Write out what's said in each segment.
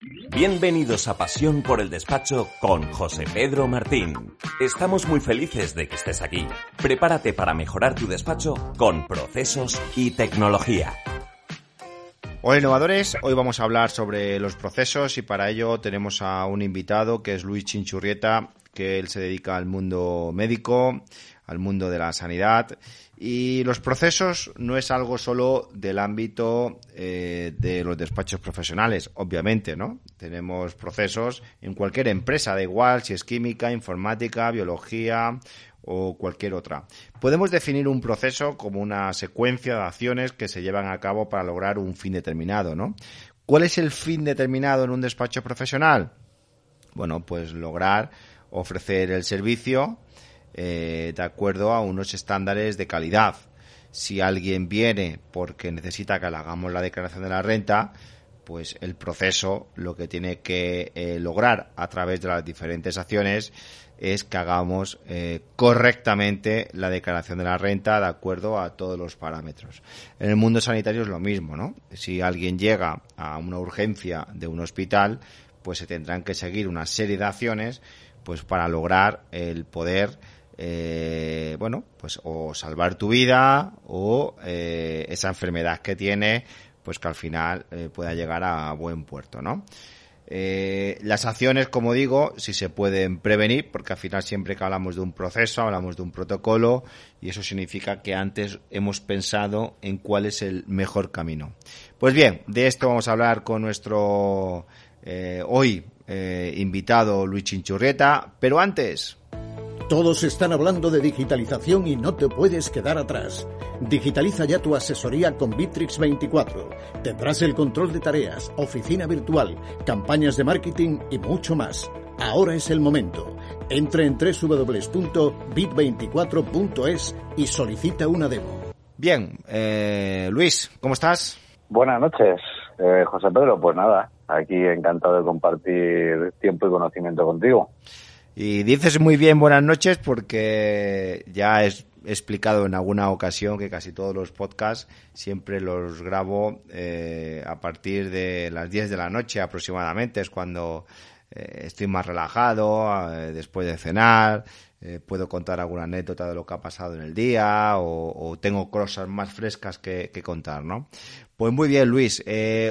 Bienvenidos a Pasión por el Despacho con José Pedro Martín. Estamos muy felices de que estés aquí. Prepárate para mejorar tu despacho con procesos y tecnología. Hola innovadores, hoy vamos a hablar sobre los procesos y para ello tenemos a un invitado que es Luis Chinchurrieta, que él se dedica al mundo médico, al mundo de la sanidad y los procesos no es algo solo del ámbito eh, de los despachos profesionales, obviamente, ¿no? Tenemos procesos en cualquier empresa, da igual si es química, informática, biología o cualquier otra. Podemos definir un proceso como una secuencia de acciones que se llevan a cabo para lograr un fin determinado, ¿no? ¿Cuál es el fin determinado en un despacho profesional? Bueno, pues lograr ofrecer el servicio eh, de acuerdo a unos estándares de calidad. Si alguien viene porque necesita que le hagamos la declaración de la renta, pues el proceso lo que tiene que eh, lograr a través de las diferentes acciones es que hagamos eh, correctamente la declaración de la renta de acuerdo a todos los parámetros. En el mundo sanitario es lo mismo, ¿no? Si alguien llega a una urgencia de un hospital, pues se tendrán que seguir una serie de acciones pues para lograr el poder eh, bueno, pues o salvar tu vida o eh, esa enfermedad que tiene, pues que al final eh, pueda llegar a buen puerto, ¿no? las acciones, como digo, si se pueden prevenir, porque al final siempre que hablamos de un proceso, hablamos de un protocolo, y eso significa que antes hemos pensado en cuál es el mejor camino. Pues bien, de esto vamos a hablar con nuestro hoy invitado Luis Chinchurrieta, pero antes, todos están hablando de digitalización y no te puedes quedar atrás. Digitaliza ya tu asesoría con Bitrix 24. Tendrás el control de tareas, oficina virtual, campañas de marketing y mucho más. Ahora es el momento. Entra en www.bit24.es y solicita una demo. Bien, eh, Luis, ¿cómo estás? Buenas noches, eh, José Pedro. Pues nada, aquí encantado de compartir tiempo y conocimiento contigo. Y dices muy bien buenas noches porque ya he explicado en alguna ocasión que casi todos los podcasts siempre los grabo eh, a partir de las 10 de la noche aproximadamente. Es cuando eh, estoy más relajado, eh, después de cenar, puedo contar alguna anécdota de lo que ha pasado en el día o, tengo cosas más frescas que, que, contar, ¿no? Pues muy bien, Luis.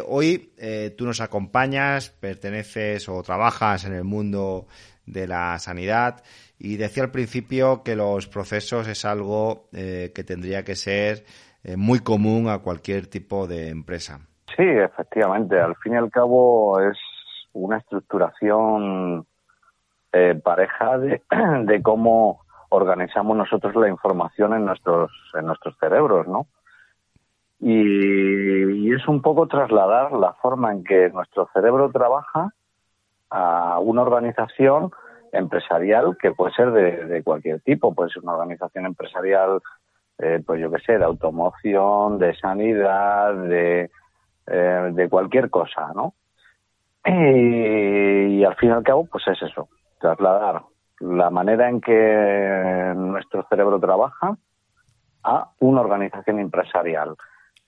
hoy tú nos acompañas, perteneces o trabajas en el mundo de la sanidad y decía al principio que los procesos es algo eh, que tendría que ser eh, muy común a cualquier tipo de empresa. Sí, efectivamente. Al fin y al cabo es una estructuración eh, pareja de, de, cómo organizamos nosotros la información en nuestros en nuestros cerebros, ¿no? y es un poco trasladar la forma en que nuestro cerebro trabaja a una organización empresarial que puede ser de, cualquier tipo, puede ser una organización empresarial, eh, pues yo qué sé, de automoción, de sanidad, de, eh, de cualquier cosa, ¿no? Y, y, al fin y al cabo, pues es eso, trasladar la manera en que nuestro cerebro trabaja a una organización empresarial.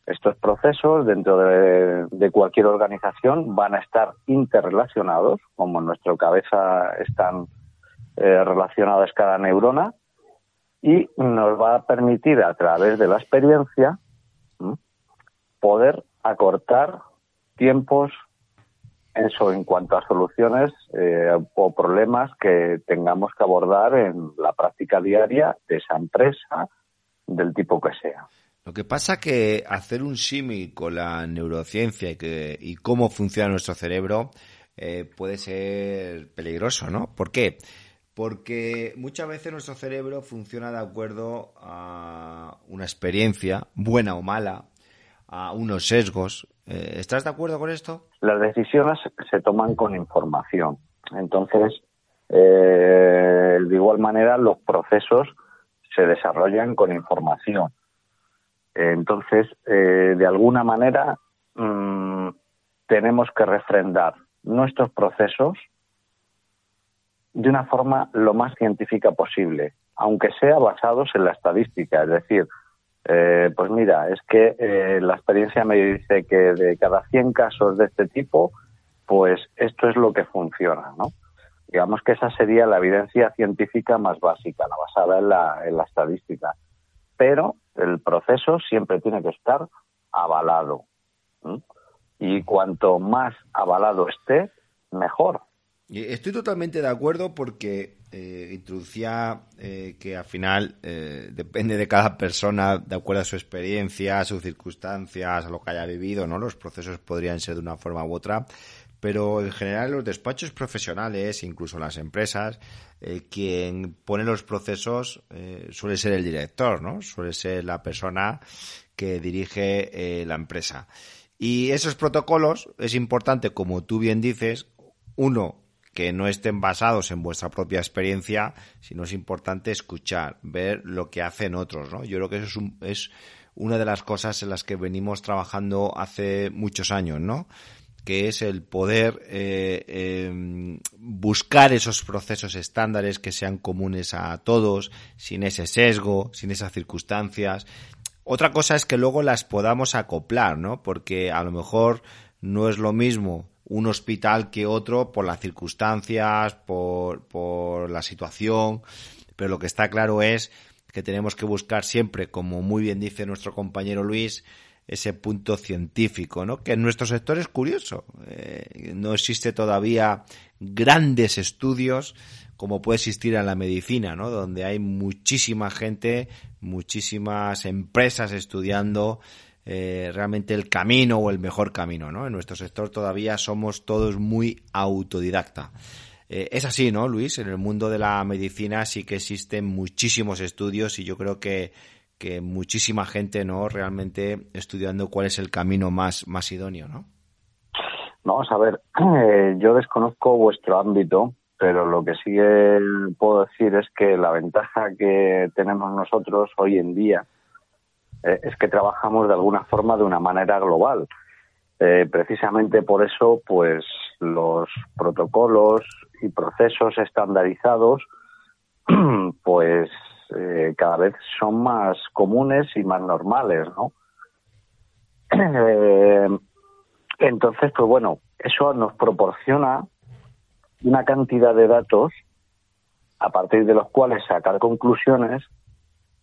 Estos procesos dentro de, cualquier organización van a estar interrelacionados, como en nuestra cabeza están eh, relacionadas cada neurona, y nos va a permitir a través de la experiencia poder acortar tiempos eso en cuanto a soluciones eh, o problemas que tengamos que abordar en la práctica diaria de esa empresa, del tipo que sea. Lo que pasa que hacer un símil con la neurociencia y, que, y cómo funciona nuestro cerebro eh, puede ser peligroso, ¿no? ¿Por qué? Porque muchas veces nuestro cerebro funciona de acuerdo a una experiencia, buena o mala, a unos sesgos, Eh, ¿Estás de acuerdo con esto? Las decisiones se toman con información. Entonces, eh, de igual manera, los procesos se desarrollan con información. Entonces, eh, de alguna manera, mm, tenemos que refrendar nuestros procesos de una forma lo más científica posible, aunque sea basados en la estadística. Es decir, eh, pues mira, es que eh, la experiencia me dice que de cada 100 casos de este tipo, pues esto es lo que funciona, ¿no? Digamos que esa sería la evidencia científica más básica, la basada en la, en la estadística. Pero el proceso siempre tiene que estar avalado. Y cuanto más avalado esté, mejor. Estoy totalmente de acuerdo porque eh, introducía eh, que al final eh, depende de cada persona, de acuerdo a su experiencia, sus circunstancias, a lo que haya vivido, ¿no? Los procesos podrían ser de una forma u otra, pero en general los despachos profesionales, incluso las empresas, quien pone los procesos suele ser el director, ¿no? Suele ser la persona que dirige la empresa. Y esos protocolos es importante, como tú bien dices, uno, que no estén basados en vuestra propia experiencia, sino es importante escuchar, ver lo que hacen otros, ¿no? Yo creo que eso es, es una de las cosas en las que venimos trabajando hace muchos años, ¿no? Que es el poder eh, em, buscar esos procesos estándares que sean comunes a todos, sin ese sesgo, sin esas circunstancias. Otra cosa es que luego las podamos acoplar, ¿no? Porque a lo mejor no es lo mismo un hospital que otro por las circunstancias, por, por la situación, pero lo que está claro es que tenemos que buscar siempre, como muy bien dice nuestro compañero Luis, ese punto científico, ¿no? Que en nuestro sector es curioso. Eh, no existe todavía grandes estudios como puede existir en la medicina, ¿no? Donde hay muchísima gente, muchísimas empresas estudiando eh, realmente el camino o el mejor camino, ¿no? En nuestro sector todavía somos todos muy autodidacta. Eh, es así, ¿no, Luis? En el mundo de la medicina sí que existen muchísimos estudios y yo creo que, que muchísima gente, ¿no? Realmente estudiando cuál es el camino más, más idóneo, ¿no? Vamos a ver, yo desconozco vuestro ámbito, pero lo que sí puedo decir es que la ventaja que tenemos nosotros hoy en día eh, es que trabajamos de alguna forma de una manera global. Eh, precisamente por eso, pues los protocolos y procesos estandarizados, pues eh, cada vez son más comunes y más normales, ¿no? entonces, pues bueno, eso nos proporciona una cantidad de datos a partir de los cuales sacar conclusiones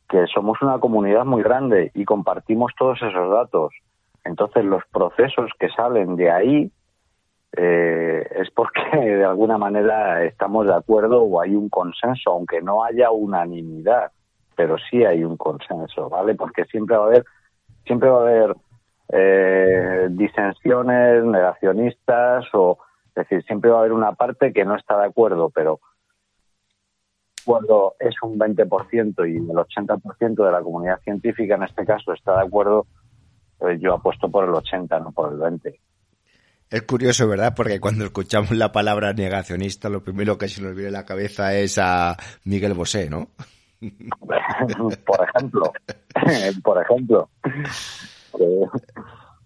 que somos una comunidad muy grande y compartimos todos esos datos. Entonces los procesos que salen de ahí eh, es porque de alguna manera estamos de acuerdo o hay un consenso, aunque no haya unanimidad, pero sí hay un consenso, ¿vale? Porque siempre va a haber, siempre va a haber eh, disensiones, negacionistas o es decir, siempre va a haber una parte que no está de acuerdo, pero cuando es un 20% y el 80% de la comunidad científica en este caso está de acuerdo, pues yo apuesto por el 80, no por el 20. Es curioso, ¿verdad? Porque cuando escuchamos la palabra negacionista, lo primero que se nos viene a la cabeza es a Miguel Bosé, ¿no? por ejemplo, por ejemplo.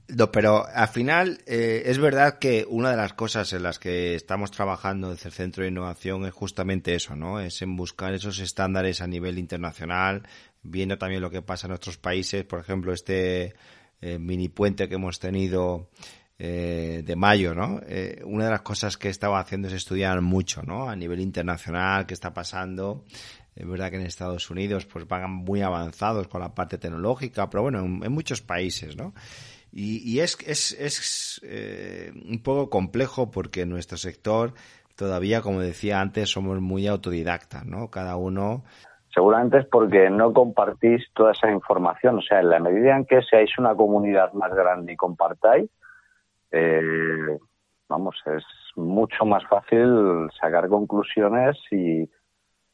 No, pero al final eh, es verdad que una de las cosas en las que estamos trabajando desde el Centro de Innovación es justamente eso, ¿no? Es en buscar esos estándares a nivel internacional, viendo también lo que pasa en otros países, por ejemplo, este eh, mini puente que hemos tenido eh, de mayo, ¿no? una de las cosas que estaba haciendo es estudiar mucho, ¿no? A nivel internacional, qué está pasando. Es verdad que en Estados Unidos pues van muy avanzados con la parte tecnológica, pero bueno, en, muchos países, ¿no? Y, es, es, es eh, un poco complejo porque nuestro sector todavía, como decía antes, somos muy autodidactas, ¿no? Cada uno. Seguramente es porque no compartís toda esa información. O sea, en la medida en que seáis una comunidad más grande y compartáis, eh, vamos, es mucho más fácil sacar conclusiones y,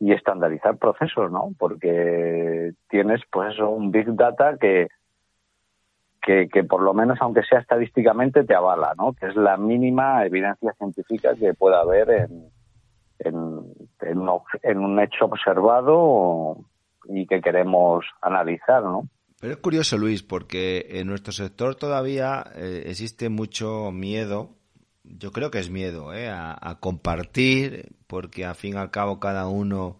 estandarizar procesos, ¿no? Porque tienes, pues un big data que que, por lo menos, aunque sea estadísticamente, te avala, ¿no? Que es la mínima evidencia científica que pueda haber en, en, un, hecho observado y que queremos analizar, ¿no? Pero es curioso, Luis, porque en nuestro sector todavía eh, existe mucho miedo, yo creo que es miedo, ¿eh? a, compartir, porque al fin y al cabo cada uno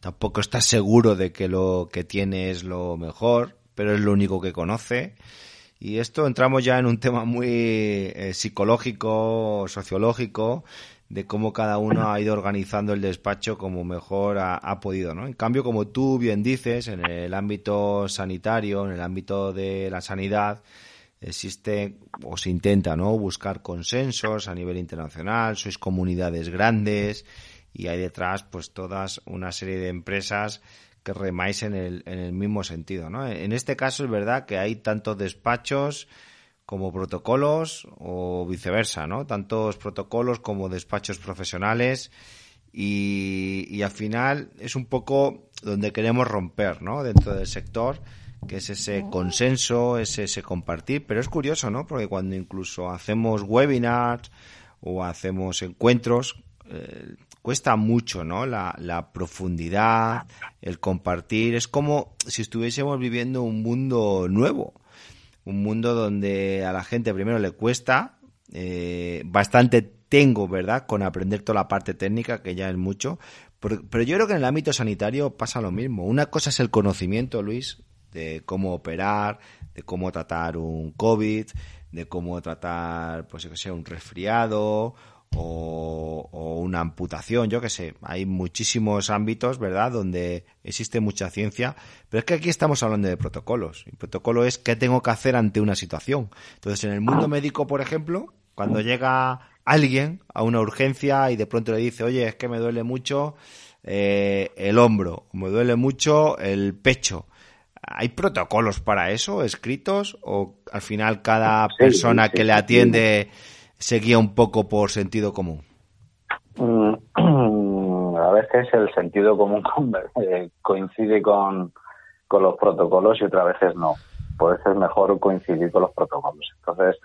tampoco está seguro de que lo que tiene es lo mejor, pero es lo único que conoce. Y esto entramos ya en un tema muy eh, psicológico, sociológico, de cómo cada uno ha ido organizando el despacho como mejor ha, podido, ¿no? En cambio, como tú bien dices, en el ámbito sanitario, en el ámbito de la sanidad, existe o se intenta, ¿no? Buscar consensos a nivel internacional, sois comunidades grandes y hay detrás, pues, todas una serie de empresas que remáis en el, en el mismo sentido, ¿no? En este caso es verdad que hay tantos despachos como protocolos o viceversa, ¿no? Tantos protocolos como despachos profesionales y, y al final es un poco donde queremos romper, ¿no? Dentro del sector, que es ese consenso, ese, ese compartir, pero es curioso, ¿no? Porque cuando incluso hacemos webinars o hacemos encuentros, eh, cuesta mucho, ¿no? La, la, profundidad, el compartir. Es como si estuviésemos viviendo un mundo nuevo. Un mundo donde a la gente primero le cuesta, eh, bastante tengo, ¿verdad? Con aprender toda la parte técnica, que ya es mucho. Pero, pero yo creo que en el ámbito sanitario pasa lo mismo. Una cosa es el conocimiento, Luis, de cómo operar, de cómo tratar un COVID, de cómo tratar, pues, que sea un resfriado o, una amputación, yo que sé. Hay muchísimos ámbitos, ¿verdad?, donde existe mucha ciencia, pero es que aquí estamos hablando de protocolos. El protocolo es qué tengo que hacer ante una situación. Entonces, en el mundo médico, por ejemplo, cuando llega alguien a una urgencia y de pronto le dice, oye, es que me duele mucho eh, el hombro, me duele mucho el pecho. ¿Hay protocolos para eso escritos o al final cada persona que le atiende se guía un poco por sentido común? Mm, a veces el sentido común eh, coincide con, con los protocolos y otras veces no. Puede ser mejor coincidir con los protocolos. Entonces,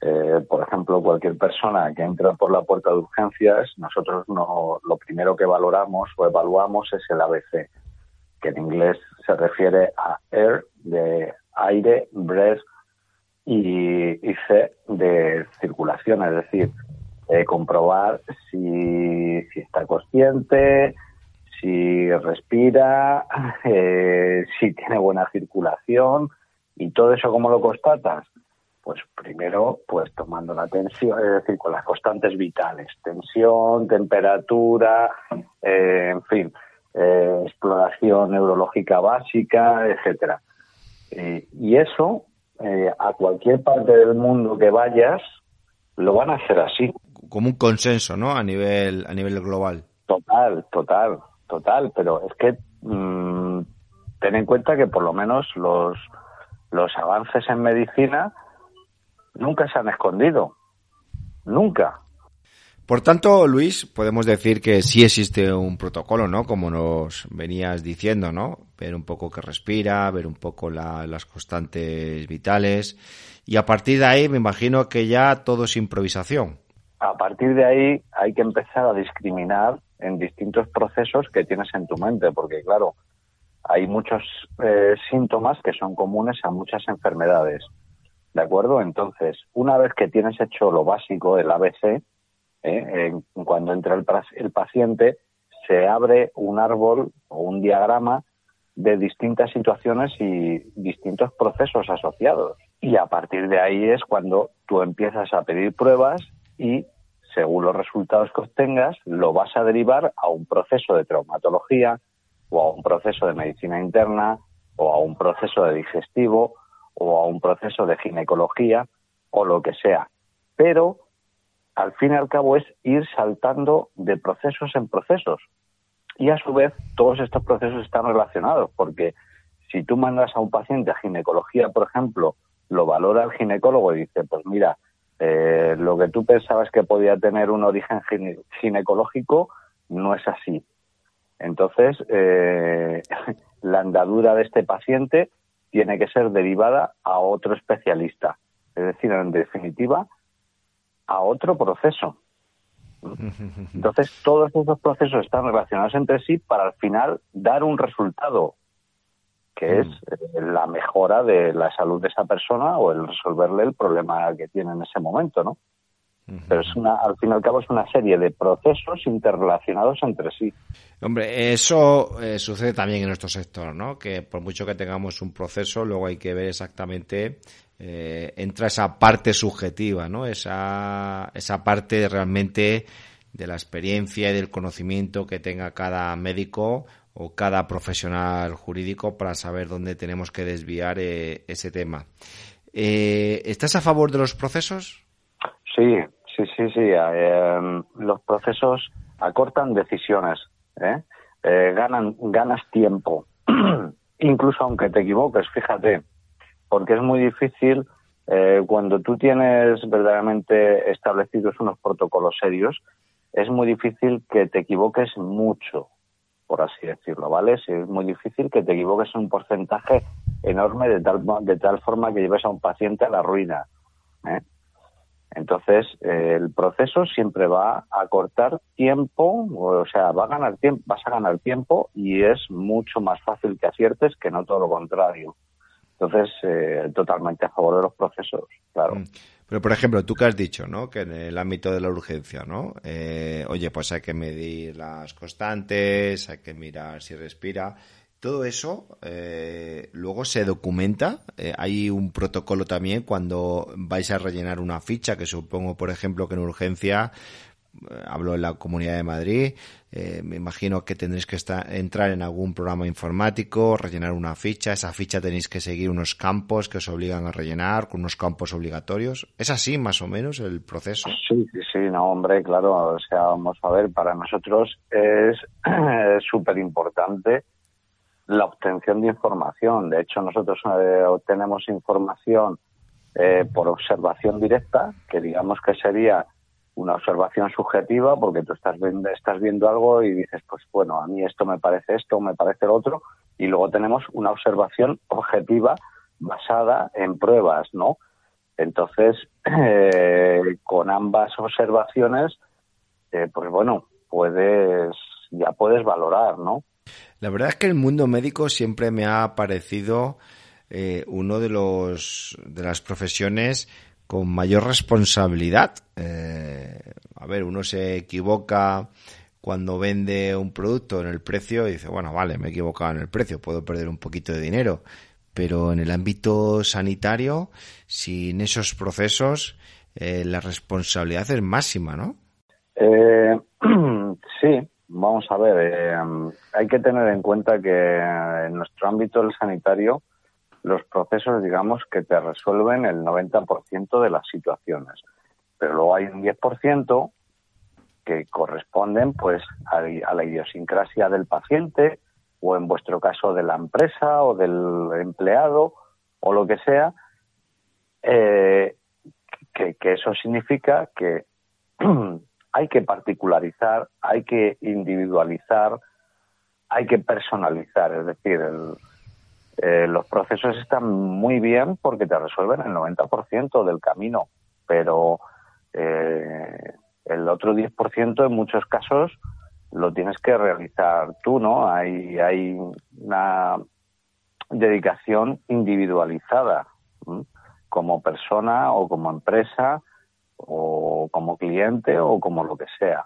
eh, por ejemplo, cualquier persona que entra por la puerta de urgencias, nosotros no, lo primero que valoramos o evaluamos es el ABC, que en inglés se refiere a air, de aire, breath, y, C de circulación, es decir, eh, comprobar si, si, está consciente, si respira, eh, si tiene buena circulación y todo eso cómo lo constatas. Pues primero, pues tomando la tensión, es decir, con las constantes vitales, tensión, temperatura, eh, en fin, exploración neurológica básica, etcétera. y eso eh, a cualquier parte del mundo que vayas, lo van a hacer así. Como un consenso, ¿no? A nivel, a nivel global. Total, total, total. Pero es que mm, ten en cuenta que por lo menos los, los avances en medicina nunca se han escondido. Nunca. Por tanto, Luis, podemos decir que sí existe un protocolo, ¿no? Como nos venías diciendo, ¿no? Ver un poco que respira, ver un poco las constantes vitales. Y a partir de ahí, me imagino que ya todo es improvisación. A partir de ahí hay que empezar a discriminar en distintos procesos que tienes en tu mente, porque claro, hay muchos eh, síntomas que son comunes a muchas enfermedades. ¿De acuerdo? Entonces, una vez que tienes hecho lo básico, el ABC, ¿eh? cuando entra el, paciente, se abre un árbol o un diagrama de distintas situaciones y distintos procesos asociados. Y a partir de ahí es cuando tú empiezas a pedir pruebas y, según los resultados que obtengas, lo vas a derivar a un proceso de traumatología o a un proceso de medicina interna o a un proceso de digestivo o a un proceso de ginecología o lo que sea. Pero al fin y al cabo es ir saltando de procesos en procesos. Y a su vez, todos estos procesos están relacionados, porque si tú mandas a un paciente a ginecología, por ejemplo, lo valora el ginecólogo y dice, pues mira, eh, lo que tú pensabas que podía tener un origen ginecológico no es así. Entonces, eh, la andadura de este paciente tiene que ser derivada a otro especialista. Es decir, en definitiva, a otro proceso. Entonces, todos esos procesos están relacionados entre sí para al final dar un resultado, que es mm. eh, la mejora de la salud de esa persona o el resolverle el problema que tiene en ese momento, ¿no? Pero es una, al fin y al cabo es una serie de procesos interrelacionados entre sí. Hombre, eso eh, sucede también en nuestro sector, ¿no? Que por mucho que tengamos un proceso, luego hay que ver exactamente eh, entra esa parte subjetiva, ¿no? Esa, esa parte realmente de la experiencia y del conocimiento que tenga cada médico o cada profesional jurídico para saber dónde tenemos que desviar eh, ese tema. Eh, ¿Estás a favor de los procesos? Sí, sí, sí, sí. Em, los procesos acortan decisiones, ganas tiempo. Incluso aunque te equivoques, fíjate, porque es muy difícil cuando tú tienes verdaderamente establecidos unos protocolos serios, es muy difícil que te equivoques mucho, por así decirlo, ¿vale? es muy difícil que te equivoques en un porcentaje enorme de tal, de tal forma que lleves a un paciente a la ruina. ¿eh? Entonces, eh, el proceso siempre va a cortar tiempo, o sea, va a ganar tiempo, vas a ganar tiempo y es mucho más fácil que aciertes que no todo lo contrario. Entonces, eh, totalmente a favor de los procesos, claro. Mm. Pero, por ejemplo, tú que has dicho, ¿no? Que en el ámbito de la urgencia, ¿no? Eh, oye, pues hay que medir las constantes, hay que mirar si respira. Todo eso eh, luego se documenta. Eh, hay un protocolo también cuando vais a rellenar una ficha, que supongo, por ejemplo, que en urgencia hablo en la Comunidad de Madrid, eh, me imagino que tendréis que estar, entrar en algún programa informático, rellenar una ficha, esa ficha tenéis que seguir unos campos que os obligan a rellenar, con unos campos obligatorios. ¿Es así más o menos el proceso? Sí, sí, no, hombre, claro, o sea, vamos a ver, para nosotros es súper importante la obtención de información. De hecho, nosotros eh, obtenemos información eh, por observación directa, que digamos que sería una observación subjetiva porque tú estás viendo, estás viendo algo y dices, pues bueno, a mí esto me parece esto, me parece lo otro, y luego tenemos una observación objetiva basada en pruebas, ¿no? Entonces, eh, con ambas observaciones, eh, pues bueno, puedes, ya puedes valorar, ¿no? La verdad es que el mundo médico siempre me ha parecido eh, uno de los de las profesiones con mayor responsabilidad. Eh, a ver, uno se equivoca cuando vende un producto en el precio y dice, bueno, vale, me he equivocado en el precio, puedo perder un poquito de dinero. Pero en el ámbito sanitario, sin esos procesos, eh, la responsabilidad es máxima, ¿no? Eh, sí, vamos a ver. hay que tener en cuenta que en nuestro ámbito del sanitario, los procesos, digamos, que te resuelven el 90% de las situaciones. Pero luego hay un 10% que corresponden pues a, la idiosincrasia del paciente o en vuestro caso de la empresa o del empleado o lo que sea, eh, que, que eso significa que hay que particularizar, hay que individualizar, hay que personalizar, es decir, el, eh, los procesos están muy bien porque te resuelven el 90% del camino, pero eh, el otro 10% en muchos casos lo tienes que realizar tú, ¿no? Hay, hay una dedicación individualizada como persona o como empresa o como cliente o como lo que sea.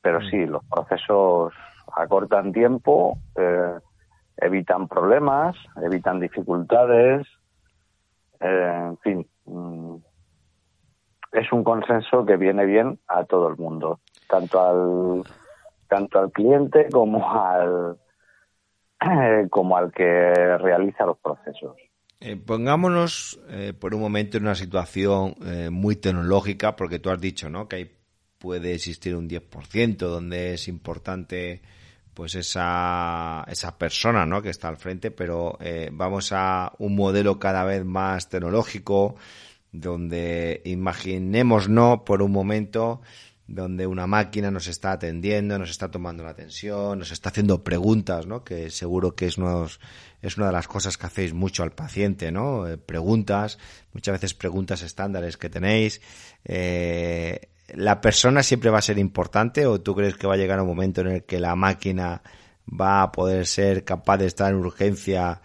Pero mm. sí, los procesos acortan tiempo, eh, evitan problemas, evitan dificultades, eh, en fin, mm, es un consenso que viene bien a todo el mundo, tanto al tanto al cliente como al como al que realiza los procesos. Eh, pongámonos eh, por un momento en una situación muy tecnológica, porque tú has dicho ¿no? que hay, puede existir un 10% donde es importante pues esa, esa persona ¿no? que está al frente, pero eh, vamos a un modelo cada vez más tecnológico, donde imaginemos no por un momento donde una máquina nos está atendiendo, nos está tomando la tensión, nos está haciendo preguntas, ¿no? Que seguro que es, es una de las cosas que hacéis mucho al paciente, ¿no? Eh, preguntas, muchas veces preguntas estándares que tenéis. Eh, ¿La persona siempre va a ser importante o tú crees que va a llegar un momento en el que la máquina va a poder ser capaz de estar en urgencia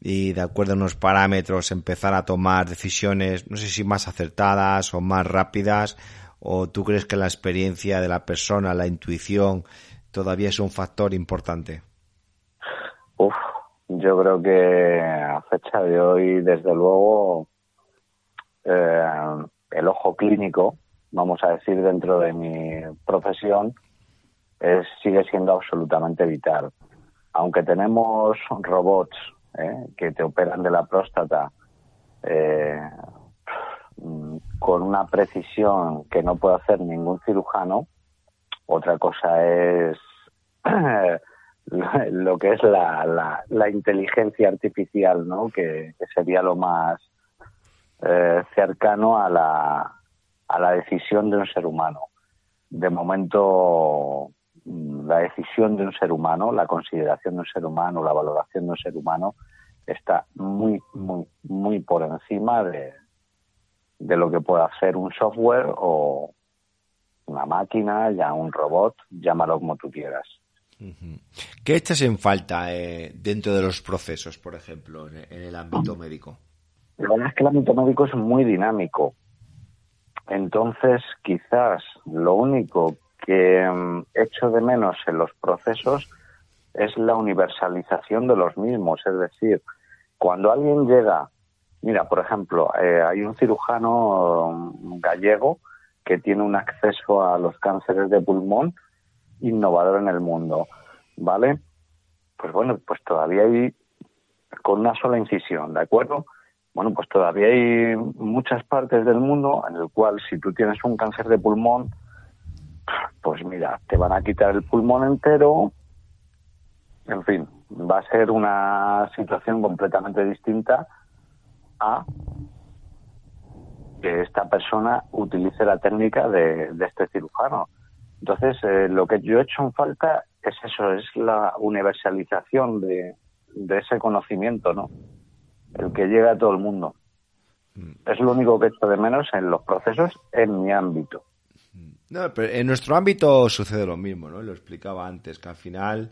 y de acuerdo a unos parámetros empezar a tomar decisiones, no sé si más acertadas o más rápidas? ¿O tú crees que la experiencia de la persona, la intuición, todavía es un factor importante? Uf, yo creo que a fecha de hoy, desde luego, eh, el ojo clínico, vamos a decir, dentro de mi profesión, es, sigue siendo absolutamente vital. Aunque tenemos robots eh, que te operan de la próstata, eh, con una precisión que no puede hacer ningún cirujano. Otra cosa es lo que es la, la, inteligencia artificial, ¿no? Que, sería lo más eh, cercano a la, a la decisión de un ser humano. De momento, mm, la decisión de un ser humano, la consideración de un ser humano, la valoración de un ser humano está muy, muy, muy por encima de, de lo que puede hacer un software o una máquina, ya un robot, llámalo como tú quieras. ¿Qué echas en falta eh, dentro de los procesos, por ejemplo, en, el ámbito médico? La verdad es que el ámbito médico es muy dinámico. Entonces, quizás lo único que mm, echo de menos en los procesos es la universalización de los mismos. Es decir, cuando alguien llega Mira, por ejemplo, eh, hay un cirujano gallego que tiene un acceso a los cánceres de pulmón innovador en el mundo, ¿vale? Pues bueno, pues todavía hay con una sola incisión, ¿de acuerdo? Bueno, pues todavía hay muchas partes del mundo en el cual si tú tienes un cáncer de pulmón, pues mira, te van a quitar el pulmón entero, en fin, va a ser una situación completamente distinta a que esta persona utilice la técnica de, este cirujano. Entonces, eh, lo que yo he hecho en falta es eso, es la universalización de, ese conocimiento, ¿no? El que llega a todo el mundo. Mm. Es lo único que he hecho de menos en los procesos en mi ámbito. No, pero en nuestro ámbito sucede lo mismo, ¿no? Lo explicaba antes, que al final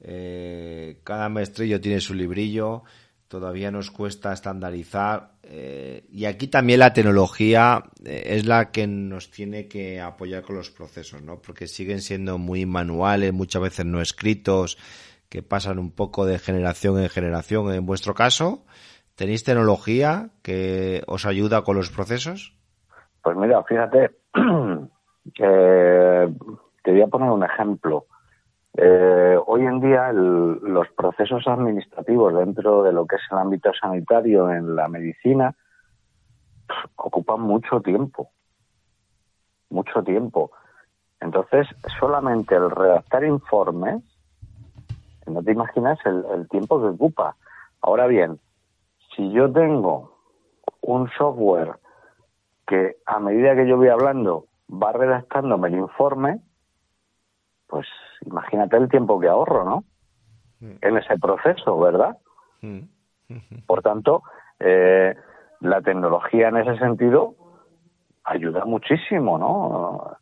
eh, cada maestrillo tiene su librillo, todavía nos cuesta estandarizar eh, y aquí también la tecnología eh, es la que nos tiene que apoyar con los procesos, ¿no? Porque siguen siendo muy manuales, muchas veces no escritos, que pasan un poco de generación en generación. En vuestro caso, ¿tenéis tecnología que os ayuda con los procesos? Pues mira, fíjate, te voy a poner un ejemplo. Eh, hoy en día los procesos administrativos dentro de lo que es el ámbito sanitario en la medicina ocupan mucho tiempo, mucho tiempo. Entonces, solamente el redactar informes, no te imaginas el tiempo que ocupa. Ahora bien, si yo tengo un software que a medida que yo voy hablando va redactándome el informe, pues imagínate el tiempo que ahorro, ¿no? Mm. En ese proceso, ¿verdad? Mm. Por tanto, eh, la tecnología en ese sentido ayuda muchísimo, ¿no?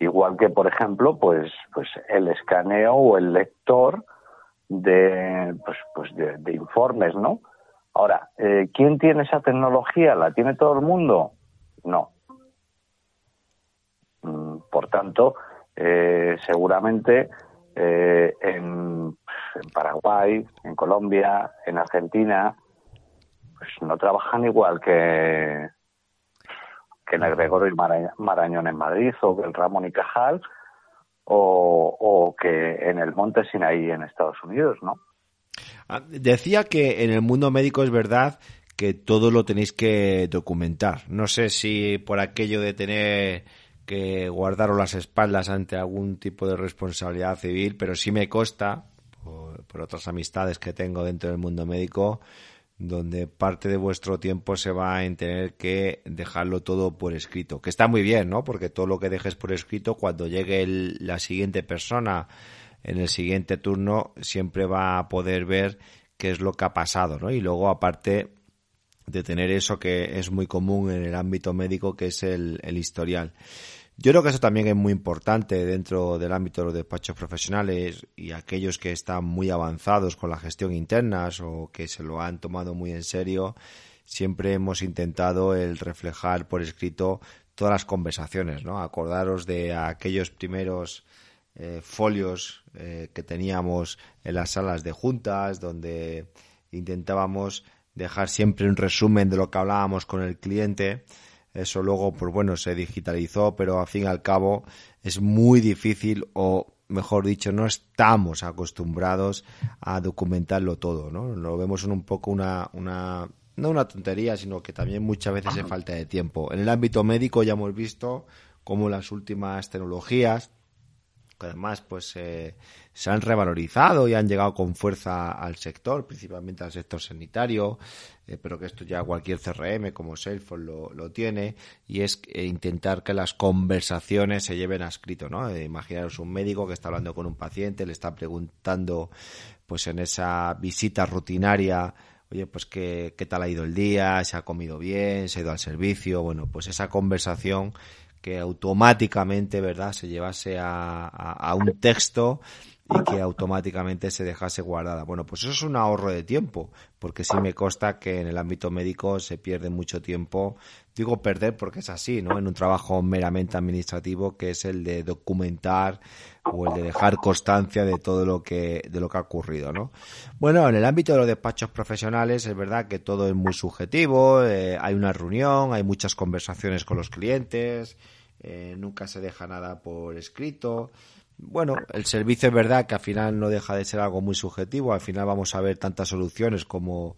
Igual que, por ejemplo, pues, pues el escaneo o el lector de, pues, pues de, informes, ¿no? Ahora, eh, ¿quién tiene esa tecnología? ¿La tiene todo el mundo? No. Mm, por tanto, eh, seguramente eh, en, Paraguay, en Colombia, en Argentina, pues no trabajan igual que, que en el Gregorio y Marañón en Madrid o que el Ramón y Cajal o, o que en el Monte Sinaí en Estados Unidos, ¿no? Ah, decía que en el mundo médico es verdad que todo lo tenéis que documentar. No sé si por aquello de tener que guardaron las espaldas ante algún tipo de responsabilidad civil, pero sí me consta, por, otras amistades que tengo dentro del mundo médico, donde parte de vuestro tiempo se va en tener que dejarlo todo por escrito, que está muy bien, ¿no? Porque todo lo que dejes por escrito, cuando llegue la siguiente persona en el siguiente turno, siempre va a poder ver qué es lo que ha pasado, ¿no? Y luego, aparte de tener eso que es muy común en el ámbito médico, que es el, historial. Yo creo que eso también es muy importante dentro del ámbito de los despachos profesionales y aquellos que están muy avanzados con la gestión interna o que se lo han tomado muy en serio. Siempre hemos intentado el reflejar por escrito todas las conversaciones, ¿no? Acordaros de aquellos primeros eh, folios eh, que teníamos en las salas de juntas, donde intentábamos dejar siempre un resumen de lo que hablábamos con el cliente eso luego, pues bueno, se digitalizó, pero al fin y al cabo es muy difícil o mejor dicho, no estamos acostumbrados a documentarlo todo, ¿no? Lo vemos en un poco una, una, no una tontería, sino que también muchas veces es falta de tiempo. En el ámbito médico ya hemos visto cómo las últimas tecnologías que además pues eh, se han revalorizado y han llegado con fuerza al sector, principalmente al sector sanitario, eh, pero que esto ya cualquier CRM como Salesforce lo, lo tiene, y es eh, intentar que las conversaciones se lleven a escrito, ¿no? imaginaros un médico que está hablando con un paciente, le está preguntando pues en esa visita rutinaria oye, pues qué, qué tal ha ido el día, se ha comido bien, se ha ido al servicio, bueno, pues esa conversación que automáticamente, ¿verdad?, se llevase a, a, un texto y que automáticamente se dejase guardada. Bueno, pues eso es un ahorro de tiempo, porque sí me consta que en el ámbito médico se pierde mucho tiempo. Digo perder porque es así, ¿no? En un trabajo meramente administrativo que es el de documentar o el de dejar constancia de todo lo que de lo que ha ocurrido, ¿no? Bueno, en el ámbito de los despachos profesionales es verdad que todo es muy subjetivo, eh, hay una reunión, hay muchas conversaciones con los clientes, eh, nunca se deja nada por escrito bueno, el servicio es verdad que al final no deja de ser algo muy subjetivo, al final vamos a ver tantas soluciones como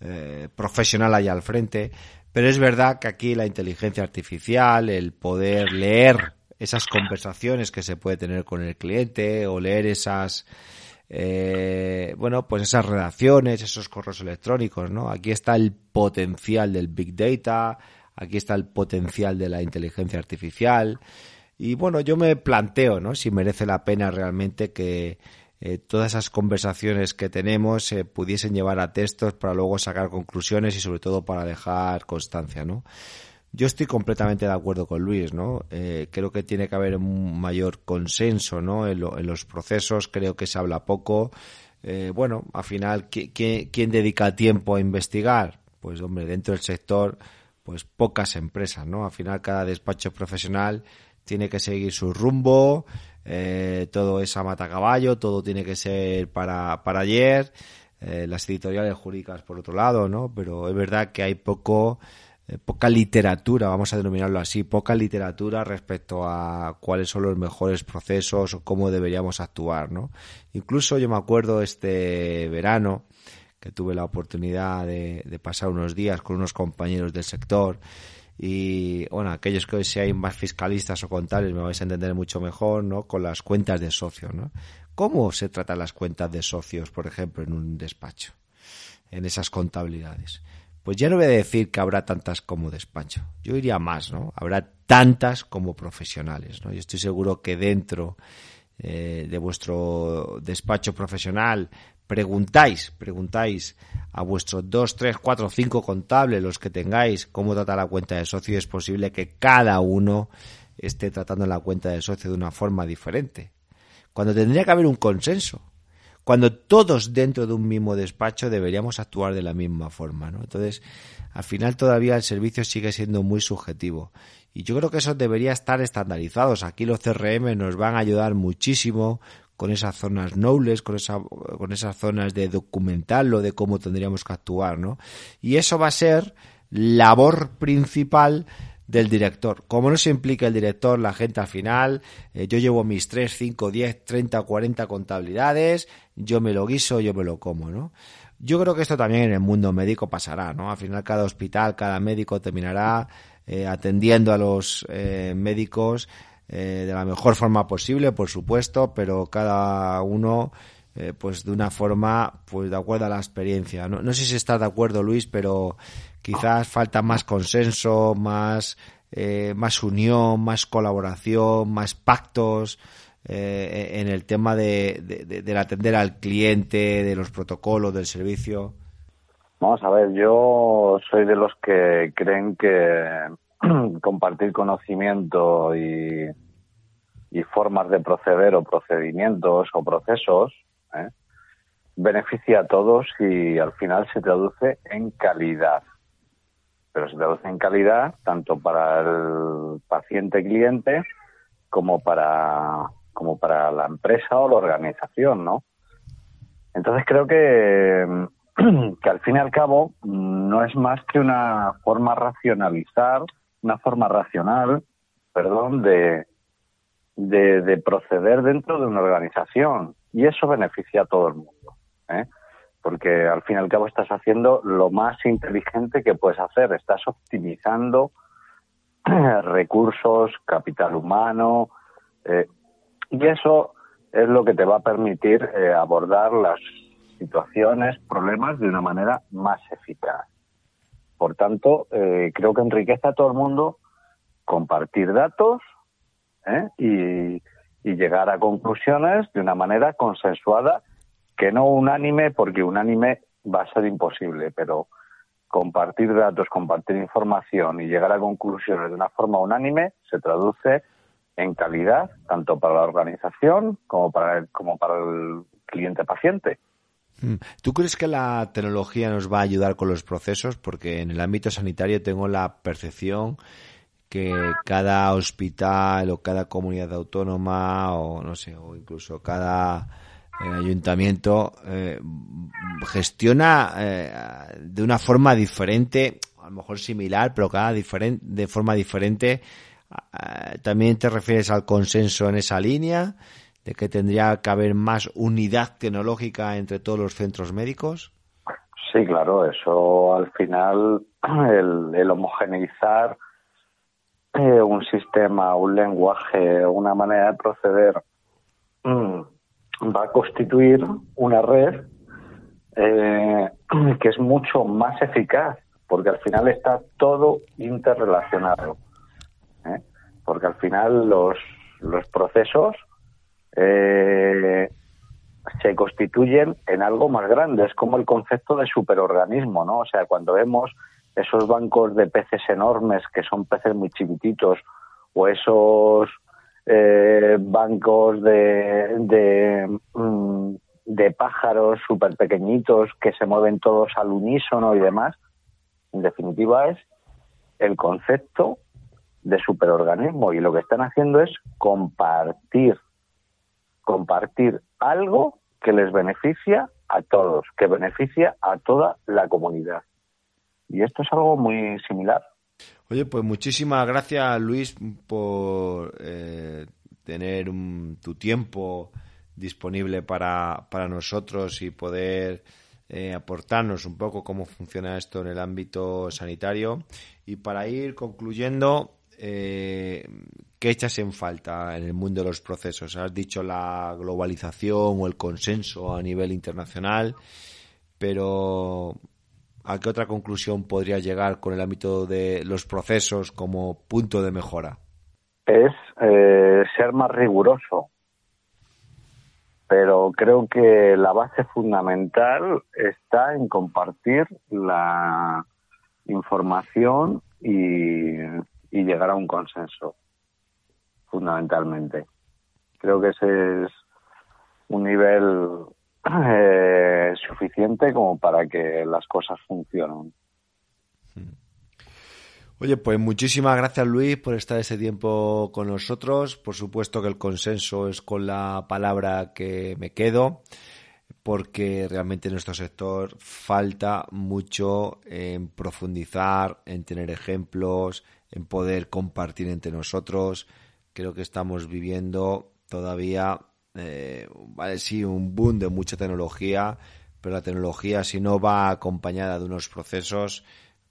eh, profesional ahí al frente, pero es verdad que aquí la inteligencia artificial, el poder leer esas conversaciones que se puede tener con el cliente o leer esas eh, bueno pues esas redacciones esos correos electrónicos no aquí está el potencial del big data aquí está el potencial de la inteligencia artificial y bueno, yo me planteo, ¿no? Si merece la pena realmente que eh, todas esas conversaciones que tenemos se pudiesen llevar a textos para luego sacar conclusiones y sobre todo para dejar constancia, ¿no? Yo estoy completamente de acuerdo con Luis, ¿no? Eh, creo que tiene que haber un mayor consenso, ¿no? En, los procesos creo que se habla poco. Eh, bueno, al final, ¿quién dedica tiempo a investigar? Pues, hombre, dentro del sector, pues pocas empresas, ¿no? Al final, cada despacho profesional tiene que seguir su rumbo, eh, todo es a matacaballo, todo tiene que ser para, para ayer, eh, las editoriales jurídicas por otro lado, ¿no? Pero es verdad que hay poco, eh, poca literatura, vamos a denominarlo así, poca literatura respecto a cuáles son los mejores procesos o cómo deberíamos actuar, ¿no? Incluso yo me acuerdo este verano que tuve la oportunidad de, de pasar unos días con unos compañeros del sector y bueno, aquellos que seáis más fiscalistas o contables me vais a entender mucho mejor, ¿no? Con las cuentas de socios, ¿no? ¿Cómo se tratan las cuentas de socios, por ejemplo, en un despacho? En esas contabilidades. Pues ya no voy a decir que habrá tantas como despacho. Yo diría más, ¿no? Habrá tantas como profesionales, ¿no? Yo estoy seguro que dentro eh, de vuestro despacho profesional preguntáis, preguntáis a vuestros dos, tres, cuatro, cinco contables, los que tengáis, cómo trata la cuenta de socio, es posible que cada uno esté tratando la cuenta de socio de una forma diferente. Cuando tendría que haber un consenso. Cuando todos dentro de un mismo despacho deberíamos actuar de la misma forma, ¿no? Entonces, al final todavía el servicio sigue siendo muy subjetivo. Y yo creo que eso debería estar estandarizado. Aquí los CRM nos van a ayudar muchísimo con esas zonas nobles, con, esa, con esas zonas de documental o de cómo tendríamos que actuar, ¿no? Y eso va a ser labor principal del director. Como no se implica el director, la gente al final, eh, yo llevo mis 3, 5, 10, 30, 40 contabilidades, yo me lo guiso, yo me lo como, ¿no? Yo creo que esto también en el mundo médico pasará, ¿no? Al final cada hospital, cada médico terminará eh, atendiendo a los eh, médicos eh, de la mejor forma posible, por supuesto, pero cada uno eh, pues de una forma, pues de acuerdo a la experiencia. No, no sé si estás de acuerdo, Luis, pero quizás falta más consenso, más, eh, más unión, más colaboración, más pactos. Eh, en el tema de, de, del atender al cliente, de los protocolos, del servicio? Vamos a ver, yo soy de los que creen que compartir conocimiento y, y formas de proceder o procedimientos o procesos ¿eh? beneficia a todos y al final se traduce en calidad. Pero se traduce en calidad tanto para el paciente cliente como para, como para la empresa o la organización, ¿no? Entonces creo que, que al fin y al cabo no es más que una forma racionalizar, una forma racional, perdón, de, de, de proceder dentro de una organización y eso beneficia a todo el mundo. ¿eh? Porque al fin y al cabo estás haciendo lo más inteligente que puedes hacer, estás optimizando recursos, capital humano, eh, y eso es lo que te va a permitir eh, abordar las situaciones, problemas de una manera más eficaz. Por tanto, eh, creo que enriquece a todo el mundo compartir datos ¿eh? y, y llegar a conclusiones de una manera consensuada, que no unánime, porque unánime va a ser imposible, pero compartir datos, compartir información y llegar a conclusiones de una forma unánime se traduce en calidad, tanto para la organización como para el, como para el cliente paciente. Mm. ¿Tú crees que la tecnología nos va a ayudar con los procesos? Porque en el ámbito sanitario tengo la percepción que cada hospital o cada comunidad autónoma o no sé, o incluso cada eh, ayuntamiento eh, gestiona eh, de una forma diferente, a lo mejor similar, pero cada diferente, de forma diferente. También te refieres al consenso en esa línea, de que tendría que haber más unidad tecnológica entre todos los centros médicos. Sí, claro, eso al final, el, el homogeneizar un sistema, un lenguaje, una manera de proceder, mm, va a constituir una red eh, que es mucho más eficaz, porque al final está todo interrelacionado. ¿eh? Porque al final los, los procesos eh, se constituyen en algo más grande. Es como el concepto de superorganismo, ¿no? O sea, cuando vemos esos bancos de peces enormes que son peces muy chiquititos o esos eh, bancos de, de, mm, de pájaros súper pequeñitos que se mueven todos al unísono y demás, en definitiva es el concepto de superorganismo y lo que están haciendo es compartir, compartir algo que les beneficia a todos, que beneficia a toda la comunidad. Y esto es algo muy similar. Oye, pues muchísimas gracias Luis por eh, tener tu tiempo disponible para, para nosotros y poder eh, aportarnos un poco cómo funciona esto en el ámbito sanitario. Y para ir concluyendo, eh, ¿qué echas en falta en el mundo de los procesos? Has dicho la globalización o el consenso a nivel internacional, pero ¿a qué otra conclusión podría llegar con el ámbito de los procesos como punto de mejora? Es eh, ser más riguroso. Pero creo que la base fundamental está en compartir la información y, y llegar a un consenso, fundamentalmente. Creo que ese es un nivel eh, suficiente como para que las cosas funcionen. Oye, pues muchísimas gracias Luis por estar ese tiempo con nosotros. Por supuesto que el consenso es con la palabra que me quedo, porque realmente en nuestro sector falta mucho en profundizar, en tener ejemplos, en poder compartir entre nosotros. Creo que estamos viviendo todavía eh, vale, sí, un boom de mucha tecnología, pero la tecnología si no va acompañada de unos procesos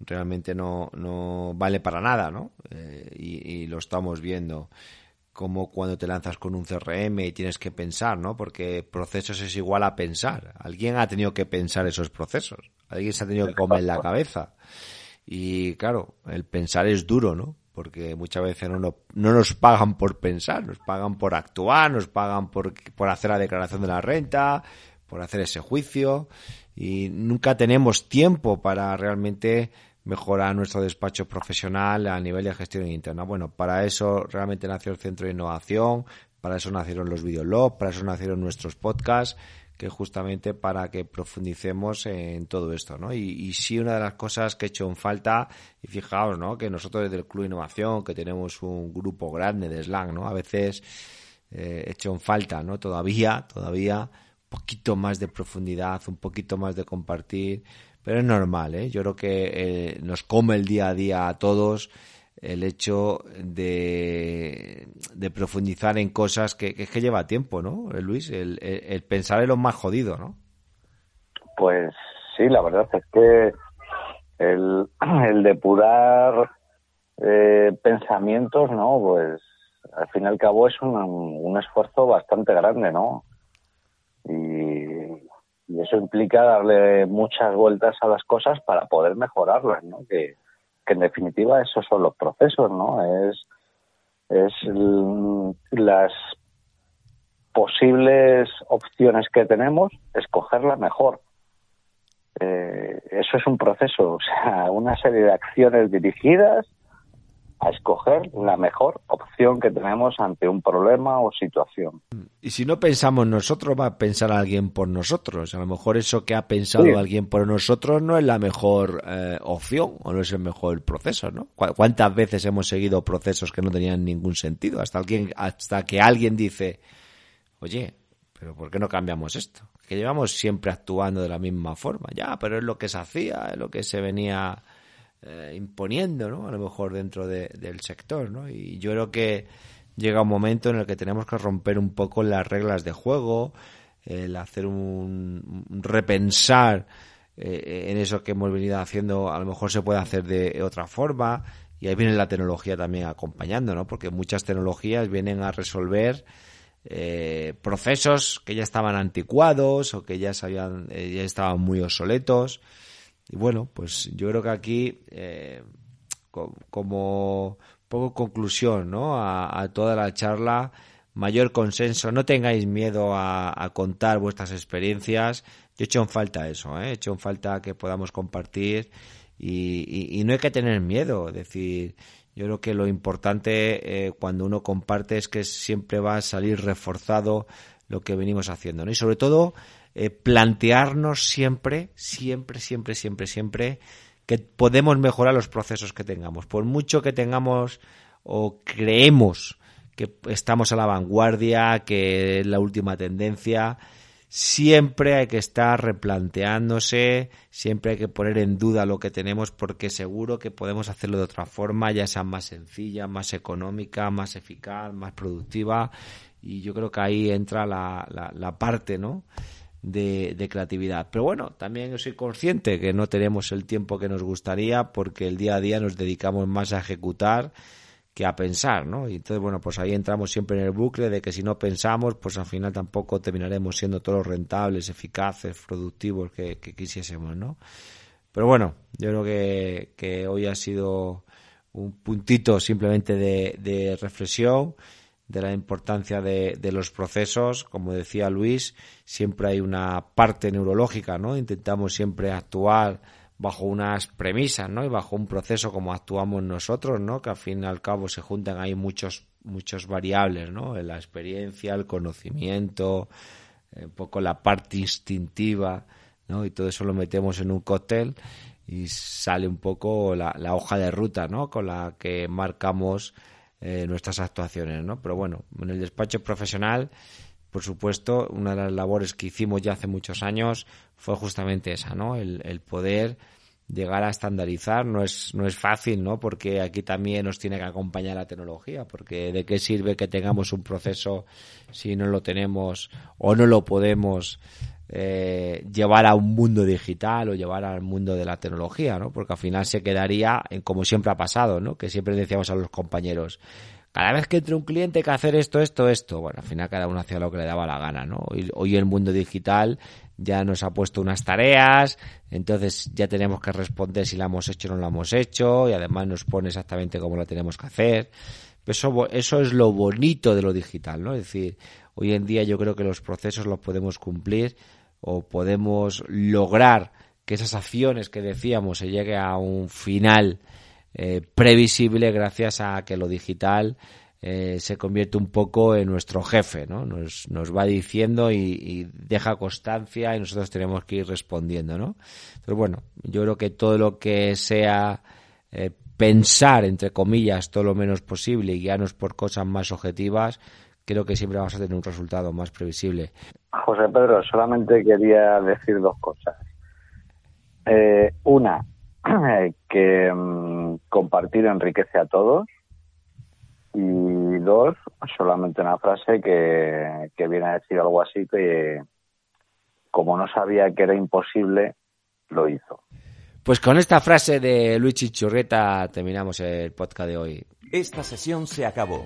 realmente no, no vale para nada, ¿no? Eh, y, lo estamos viendo. como cuando te lanzas con un CRM y tienes que pensar, ¿no? Porque procesos es igual a pensar. Alguien ha tenido que pensar esos procesos. Alguien se ha tenido que comer la cabeza. Y claro, el pensar es duro, ¿no? Porque muchas veces no, no, nos pagan por pensar, nos pagan por actuar, nos pagan por, por hacer la declaración de la renta, por hacer ese juicio y nunca tenemos tiempo para realmente mejorar nuestro despacho profesional a nivel de gestión interna. Bueno, para eso realmente nació el Centro de Innovación, para eso nacieron los videologs, para eso nacieron nuestros podcasts, que justamente para que profundicemos en todo esto, ¿no? Y, sí una de las cosas que he hecho en falta, y fijaos, ¿no? Que nosotros desde el Club Innovación, que tenemos un grupo grande de slang, ¿no? A veces eh, he hecho en falta, ¿no? Todavía, todavía, un poquito más de profundidad, un poquito más de compartir, pero es normal, ¿eh? Yo creo que eh, nos come el día a día a todos el hecho de, profundizar en cosas que, que, que lleva tiempo, ¿no, Luis? El, pensar en lo más jodido, ¿no? Pues sí, la verdad es que el, depurar eh, pensamientos, ¿no? Pues al fin y al cabo es un, un esfuerzo bastante grande, ¿no? Y y eso implica darle muchas vueltas a las cosas para poder mejorarlas, ¿no? Que, que en definitiva esos son los procesos, ¿no? Es, es las posibles opciones que tenemos, escoger la mejor. Eh, eso es un proceso, o sea, una serie de acciones dirigidas a escoger la mejor opción que tenemos ante un problema o situación. Y si no pensamos nosotros, va a pensar alguien por nosotros. A lo mejor eso que ha pensado sí. alguien por nosotros no es la mejor eh, opción o no es el mejor proceso, ¿no? ¿Cuántas veces hemos seguido procesos que no tenían ningún sentido? Hasta, alguien, hasta que alguien dice, oye, pero ¿por qué no cambiamos esto? Que llevamos siempre actuando de la misma forma. Ya, pero es lo que se hacía, es lo que se venía eh, imponiendo, ¿no? A lo mejor dentro de, del sector, ¿no? Y yo creo que llega un momento en el que tenemos que romper un poco las reglas de juego, el hacer un, repensar eh, en eso que hemos venido haciendo, a lo mejor se puede hacer de otra forma. Y ahí viene la tecnología también acompañando, ¿no? Porque muchas tecnologías vienen a resolver eh, procesos que ya estaban anticuados o que ya, sabían, eh, ya estaban muy obsoletos. Y bueno, pues yo creo que aquí, eh, como poco conclusión, ¿no? A, toda la charla, mayor consenso. No tengáis miedo a, contar vuestras experiencias. Yo he hecho en falta eso, ¿eh? He hecho en falta que podamos compartir y, y, y no hay que tener miedo. Es decir, yo creo que lo importante eh, cuando uno comparte es que siempre va a salir reforzado lo que venimos haciendo, ¿no? Y sobre todo, eh, plantearnos siempre, siempre, siempre, siempre, siempre que podemos mejorar los procesos que tengamos. Por mucho que tengamos o creemos que estamos a la vanguardia, que es la última tendencia, siempre hay que estar replanteándose, siempre hay que poner en duda lo que tenemos porque seguro que podemos hacerlo de otra forma, ya sea más sencilla, más económica, más eficaz, más productiva y yo creo que ahí entra la, la, la parte, ¿no? De, creatividad. Pero bueno, también soy consciente que no tenemos el tiempo que nos gustaría porque el día a día nos dedicamos más a ejecutar que a pensar, ¿no? Y entonces, bueno, pues ahí entramos siempre en el bucle de que si no pensamos, pues al final tampoco terminaremos siendo todos rentables, eficaces, productivos que, que quisiésemos, ¿no? Pero bueno, yo creo que, que hoy ha sido un puntito simplemente de, de reflexión de la importancia de, de, los procesos. Como decía Luis, siempre hay una parte neurológica, ¿no? Intentamos siempre actuar bajo unas premisas, ¿no? Y bajo un proceso como actuamos nosotros, ¿no? Que al fin y al cabo se juntan ahí muchos, muchos variables, ¿no? La experiencia, el conocimiento, un poco la parte instintiva, ¿no? Y todo eso lo metemos en un cóctel y sale un poco la, la hoja de ruta, ¿no? Con la que marcamos eh, nuestras actuaciones, ¿no? Pero bueno, en el despacho profesional, por supuesto, una de las labores que hicimos ya hace muchos años fue justamente esa, ¿no? El, el poder llegar a estandarizar no es no es fácil, ¿no? Porque aquí también nos tiene que acompañar la tecnología, porque de qué sirve que tengamos un proceso si no lo tenemos o no lo podemos eh, llevar a un mundo digital o llevar al mundo de la tecnología, ¿no? Porque al final se quedaría en como siempre ha pasado, ¿no? Que siempre decíamos a los compañeros, cada vez que entre un cliente que hacer esto, esto, esto. Bueno, al final cada uno hacía lo que le daba la gana, ¿no? Hoy, hoy el mundo digital ya nos ha puesto unas tareas, entonces ya tenemos que responder si la hemos hecho o no la hemos hecho, y además nos pone exactamente cómo la tenemos que hacer. Eso, eso es lo bonito de lo digital, ¿no? Es decir, hoy en día yo creo que los procesos los podemos cumplir o podemos lograr que esas acciones que decíamos se llegue a un final eh, previsible gracias a que lo digital eh, se convierte un poco en nuestro jefe, ¿no? Nos, nos va diciendo y, deja constancia y nosotros tenemos que ir respondiendo, ¿no? Pero bueno, yo creo que todo lo que sea eh, pensar, entre comillas, todo lo menos posible y guiarnos por cosas más objetivas, creo que siempre vamos a tener un resultado más previsible. José Pedro, solamente quería decir dos cosas. una, que mm, compartir enriquece a todos. Y dos, solamente una frase que, que viene a decir algo así que como no sabía que era imposible, lo hizo. Pues con esta frase de Luigi Churreta terminamos el podcast de hoy. Esta sesión se acabó.